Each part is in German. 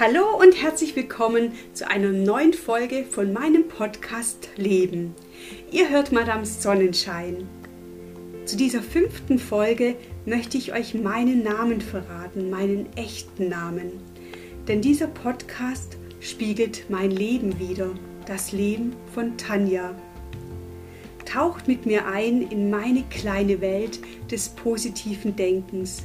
Hallo und herzlich willkommen zu einer neuen Folge von meinem Podcast Leben. Ihr hört Madame Sonnenschein. Zu dieser fünften Folge möchte ich euch meinen Namen verraten, meinen echten Namen. Denn dieser Podcast spiegelt mein Leben wider, das Leben von Tanja. Taucht mit mir ein in meine kleine Welt des positiven Denkens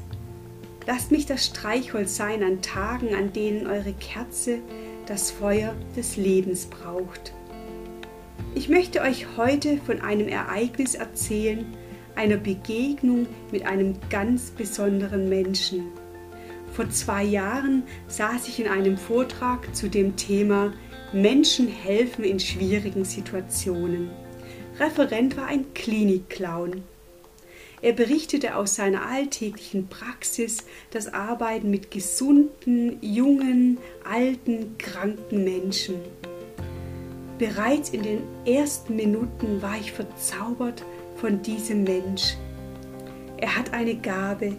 Lasst mich das Streichholz sein an Tagen, an denen eure Kerze das Feuer des Lebens braucht. Ich möchte euch heute von einem Ereignis erzählen, einer Begegnung mit einem ganz besonderen Menschen. Vor zwei Jahren saß ich in einem Vortrag zu dem Thema Menschen helfen in schwierigen Situationen. Referent war ein Klinikclown. Er berichtete aus seiner alltäglichen Praxis das Arbeiten mit gesunden, jungen, alten, kranken Menschen. Bereits in den ersten Minuten war ich verzaubert von diesem Mensch. Er hat eine Gabe,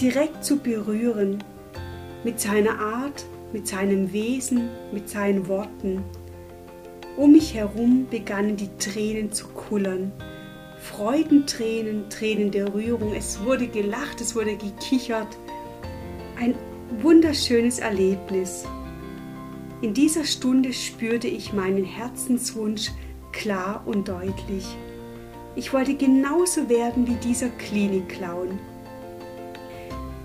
direkt zu berühren, mit seiner Art, mit seinem Wesen, mit seinen Worten. Um mich herum begannen die Tränen zu kullern Freudentränen, Tränen der Rührung. Es wurde gelacht, es wurde gekichert. Ein wunderschönes Erlebnis. In dieser Stunde spürte ich meinen Herzenswunsch klar und deutlich. Ich wollte genauso werden wie dieser Klinikclown.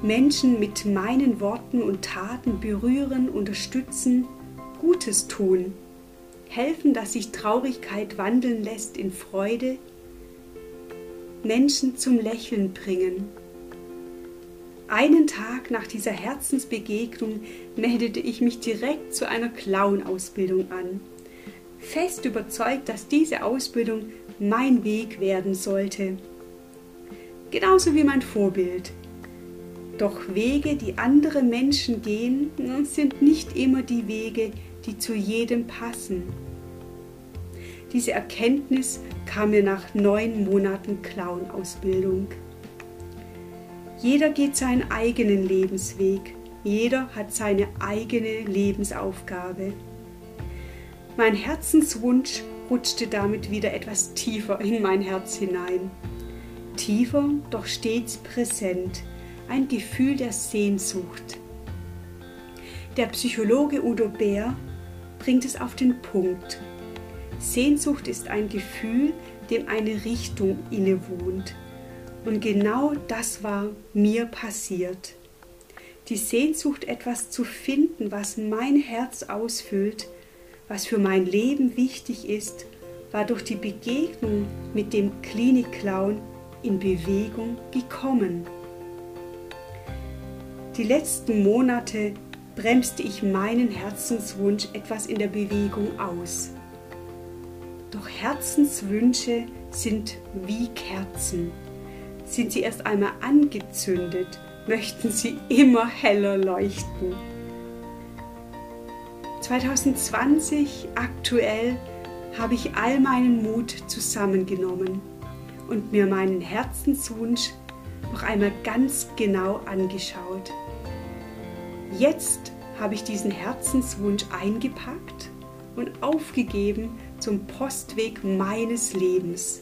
Menschen mit meinen Worten und Taten berühren, unterstützen, Gutes tun, helfen, dass sich Traurigkeit wandeln lässt in Freude, Menschen zum Lächeln bringen. Einen Tag nach dieser Herzensbegegnung meldete ich mich direkt zu einer Clown-Ausbildung an. Fest überzeugt, dass diese Ausbildung mein Weg werden sollte. Genauso wie mein Vorbild. Doch Wege, die andere Menschen gehen, sind nicht immer die Wege, die zu jedem passen. Diese Erkenntnis kam mir nach neun Monaten Clown-Ausbildung. Jeder geht seinen eigenen Lebensweg, jeder hat seine eigene Lebensaufgabe. Mein Herzenswunsch rutschte damit wieder etwas tiefer in mein Herz hinein. Tiefer, doch stets präsent, ein Gefühl der Sehnsucht. Der Psychologe Udo Bär bringt es auf den Punkt. Sehnsucht ist ein Gefühl, dem eine Richtung innewohnt. Und genau das war mir passiert. Die Sehnsucht, etwas zu finden, was mein Herz ausfüllt, was für mein Leben wichtig ist, war durch die Begegnung mit dem Klinikclown in Bewegung gekommen. Die letzten Monate bremste ich meinen Herzenswunsch etwas in der Bewegung aus. Doch Herzenswünsche sind wie Kerzen. Sind sie erst einmal angezündet, möchten sie immer heller leuchten. 2020 aktuell habe ich all meinen Mut zusammengenommen und mir meinen Herzenswunsch noch einmal ganz genau angeschaut. Jetzt habe ich diesen Herzenswunsch eingepackt und aufgegeben zum Postweg meines Lebens.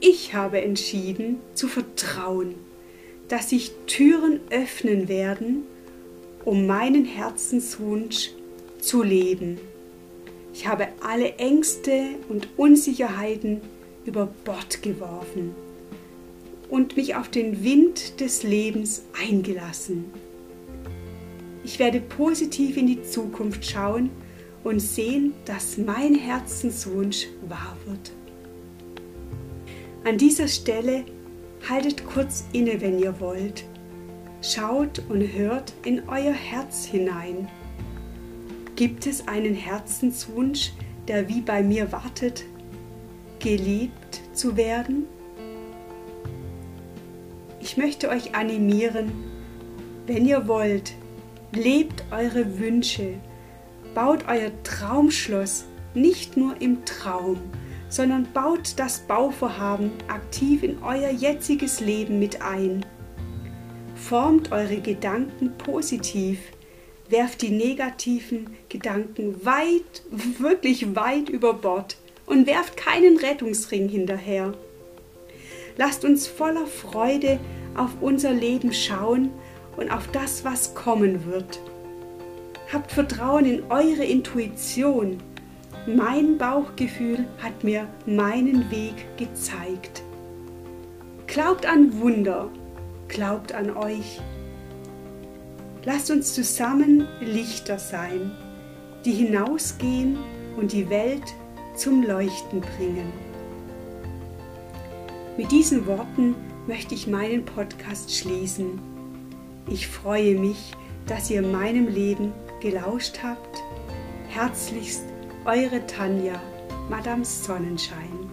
Ich habe entschieden zu vertrauen, dass sich Türen öffnen werden, um meinen Herzenswunsch zu leben. Ich habe alle Ängste und Unsicherheiten über Bord geworfen und mich auf den Wind des Lebens eingelassen. Ich werde positiv in die Zukunft schauen und sehen, dass mein Herzenswunsch wahr wird. An dieser Stelle haltet kurz inne, wenn ihr wollt. Schaut und hört in euer Herz hinein. Gibt es einen Herzenswunsch, der wie bei mir wartet, geliebt zu werden? Ich möchte euch animieren, wenn ihr wollt, lebt eure Wünsche, baut euer Traumschloss nicht nur im Traum, sondern baut das Bauvorhaben aktiv in euer jetziges Leben mit ein. Formt eure Gedanken positiv. Werft die negativen Gedanken weit, wirklich weit über Bord und werft keinen Rettungsring hinterher. Lasst uns voller Freude auf unser Leben schauen und auf das, was kommen wird. Habt Vertrauen in eure Intuition. Mein Bauchgefühl hat mir meinen Weg gezeigt. Glaubt an Wunder, glaubt an euch. Lasst uns zusammen Lichter sein, die hinausgehen und die Welt zum Leuchten bringen. Mit diesen Worten möchte ich meinen Podcast schließen. Ich freue mich, dass ihr meinem Leben gelauscht habt. Herzlichst eure Tanja, Madame Sonnenschein.